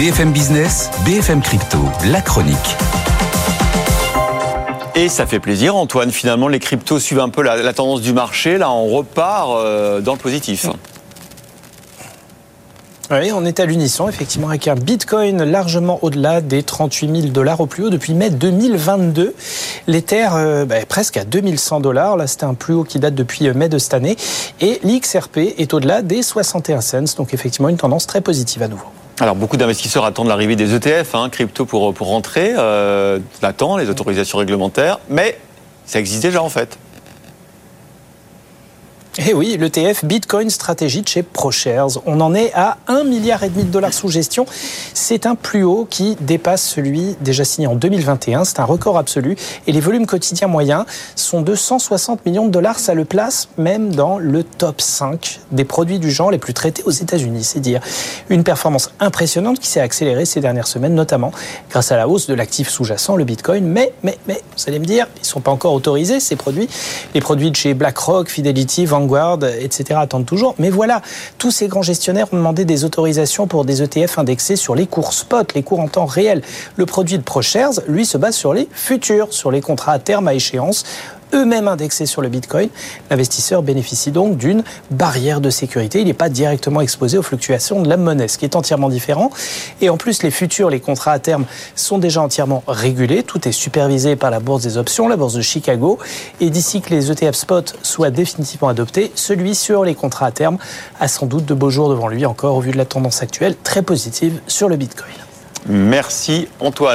BFM Business, BFM Crypto, la chronique. Et ça fait plaisir, Antoine. Finalement, les cryptos suivent un peu la, tendance du marché. Là, on repart euh, dans le positif. Oui, on est à l'unisson, effectivement, avec un Bitcoin largement au-delà des 38 000 dollars au plus haut depuis mai 2022. L'Ether, euh, bah, presque à 2100 dollars. Là, c'était un plus haut qui date depuis euh, mai de cette année. Et l'XRP est au-delà des 61 cents. Donc, effectivement, une tendance très positive à nouveau. Alors beaucoup d'investisseurs attendent l'arrivée des ETF, hein, crypto pour, pour rentrer, euh, l'attend, les autorisations réglementaires, mais ça existe déjà en fait. Eh oui, l'ETF Bitcoin Stratégie de chez ProShares. On en est à 1,5 milliard de dollars sous gestion. C'est un plus haut qui dépasse celui déjà signé en 2021. C'est un record absolu. Et les volumes quotidiens moyens sont de 160 millions de dollars. Ça le place même dans le top 5 des produits du genre les plus traités aux États-Unis. C'est dire une performance impressionnante qui s'est accélérée ces dernières semaines, notamment grâce à la hausse de l'actif sous-jacent, le Bitcoin. Mais, mais, mais, vous allez me dire, ils ne sont pas encore autorisés, ces produits. Les produits de chez BlackRock, Fidelity, Etc. attendent toujours. Mais voilà, tous ces grands gestionnaires ont demandé des autorisations pour des ETF indexés sur les cours spot, les cours en temps réel. Le produit de ProShares, lui, se base sur les futurs, sur les contrats à terme à échéance eux-mêmes indexés sur le Bitcoin, l'investisseur bénéficie donc d'une barrière de sécurité. Il n'est pas directement exposé aux fluctuations de la monnaie, ce qui est entièrement différent. Et en plus, les futurs, les contrats à terme sont déjà entièrement régulés. Tout est supervisé par la bourse des options, la bourse de Chicago. Et d'ici que les ETF spot soient définitivement adoptés, celui sur les contrats à terme a sans doute de beaux jours devant lui encore au vu de la tendance actuelle très positive sur le Bitcoin. Merci Antoine.